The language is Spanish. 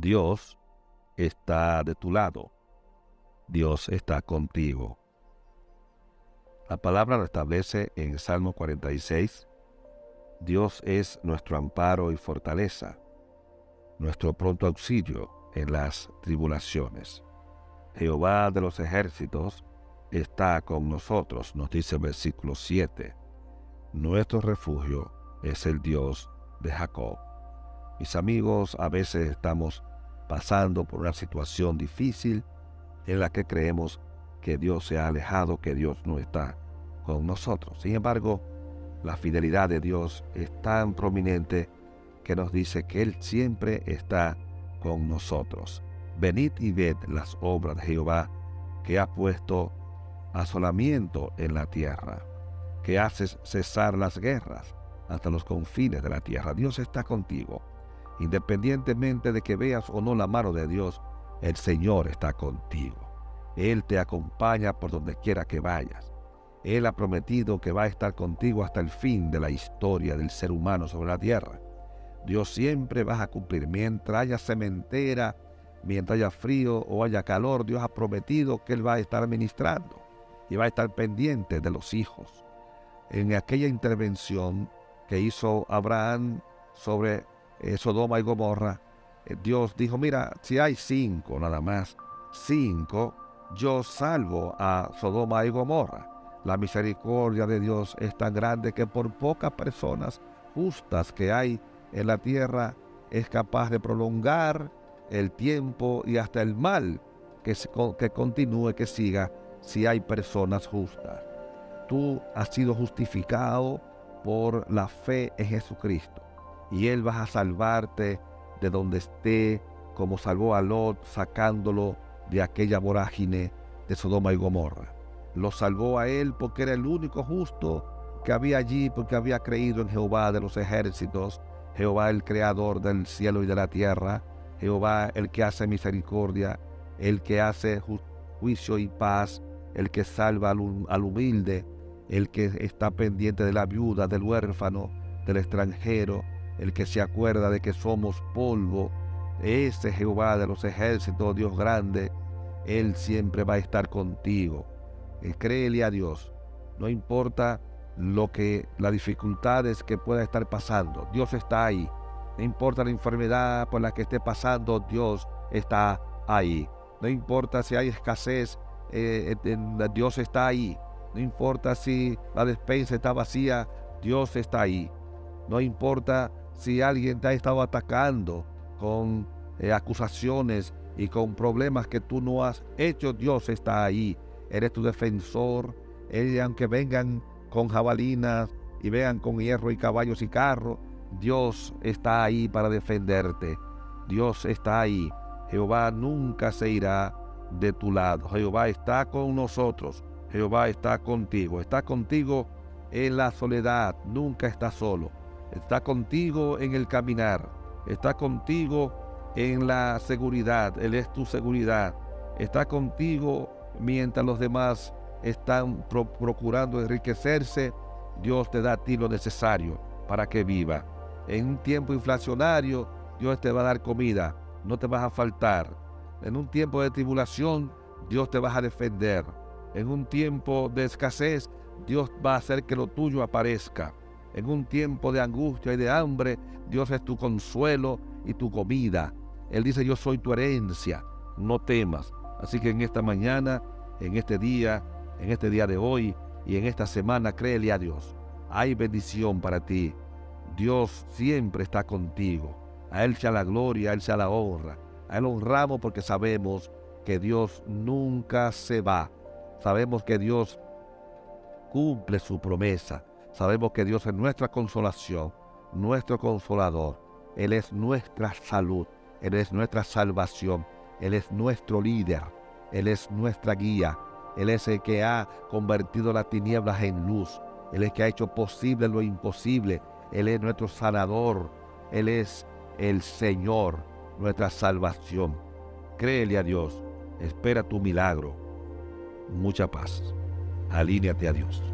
Dios está de tu lado. Dios está contigo. La palabra lo establece en Salmo 46. Dios es nuestro amparo y fortaleza, nuestro pronto auxilio en las tribulaciones. Jehová de los ejércitos está con nosotros, nos dice el versículo 7. Nuestro refugio es el Dios de Jacob. Mis amigos, a veces estamos pasando por una situación difícil en la que creemos que Dios se ha alejado, que Dios no está con nosotros. Sin embargo, la fidelidad de Dios es tan prominente que nos dice que Él siempre está con nosotros. Venid y ved las obras de Jehová, que ha puesto asolamiento en la tierra, que haces cesar las guerras hasta los confines de la tierra. Dios está contigo. Independientemente de que veas o no la mano de Dios, el Señor está contigo. Él te acompaña por donde quiera que vayas. Él ha prometido que va a estar contigo hasta el fin de la historia del ser humano sobre la tierra. Dios siempre va a cumplir. Mientras haya cementera, mientras haya frío o haya calor, Dios ha prometido que Él va a estar ministrando y va a estar pendiente de los hijos. En aquella intervención que hizo Abraham sobre eh, Sodoma y Gomorra, eh, Dios dijo, mira, si hay cinco nada más, cinco, yo salvo a Sodoma y Gomorra. La misericordia de Dios es tan grande que por pocas personas justas que hay en la tierra es capaz de prolongar el tiempo y hasta el mal que, que continúe, que siga, si hay personas justas. Tú has sido justificado por la fe en Jesucristo y Él va a salvarte de donde esté, como salvó a Lot sacándolo de aquella vorágine de Sodoma y Gomorra. Lo salvó a él porque era el único justo que había allí, porque había creído en Jehová de los ejércitos, Jehová el creador del cielo y de la tierra, Jehová el que hace misericordia, el que hace juicio y paz, el que salva al, al humilde, el que está pendiente de la viuda, del huérfano, del extranjero, el que se acuerda de que somos polvo, ese Jehová de los ejércitos, Dios grande, Él siempre va a estar contigo. Eh, créele a Dios. No importa lo que las dificultades que pueda estar pasando, Dios está ahí. No importa la enfermedad por la que esté pasando, Dios está ahí. No importa si hay escasez, eh, Dios está ahí. No importa si la despensa está vacía, Dios está ahí. No importa si alguien te ha estado atacando con eh, acusaciones y con problemas que tú no has hecho, Dios está ahí eres tu defensor. Él, aunque vengan con jabalinas y vean con hierro y caballos y carros, Dios está ahí para defenderte. Dios está ahí. Jehová nunca se irá de tu lado. Jehová está con nosotros. Jehová está contigo. Está contigo en la soledad. Nunca está solo. Está contigo en el caminar. Está contigo en la seguridad. Él es tu seguridad. Está contigo mientras los demás están procurando enriquecerse, Dios te da a ti lo necesario para que viva. En un tiempo inflacionario, Dios te va a dar comida, no te vas a faltar. En un tiempo de tribulación, Dios te va a defender. En un tiempo de escasez, Dios va a hacer que lo tuyo aparezca. En un tiempo de angustia y de hambre, Dios es tu consuelo y tu comida. Él dice, yo soy tu herencia, no temas. Así que en esta mañana, en este día, en este día de hoy y en esta semana, créele a Dios. Hay bendición para ti. Dios siempre está contigo. A Él sea la gloria, a Él sea la honra. A Él honramos porque sabemos que Dios nunca se va. Sabemos que Dios cumple su promesa. Sabemos que Dios es nuestra consolación, nuestro consolador. Él es nuestra salud. Él es nuestra salvación. Él es nuestro líder, Él es nuestra guía, Él es el que ha convertido las tinieblas en luz, Él es el que ha hecho posible lo imposible, Él es nuestro sanador, Él es el Señor, nuestra salvación. Créele a Dios, espera tu milagro. Mucha paz. Alíneate a Dios.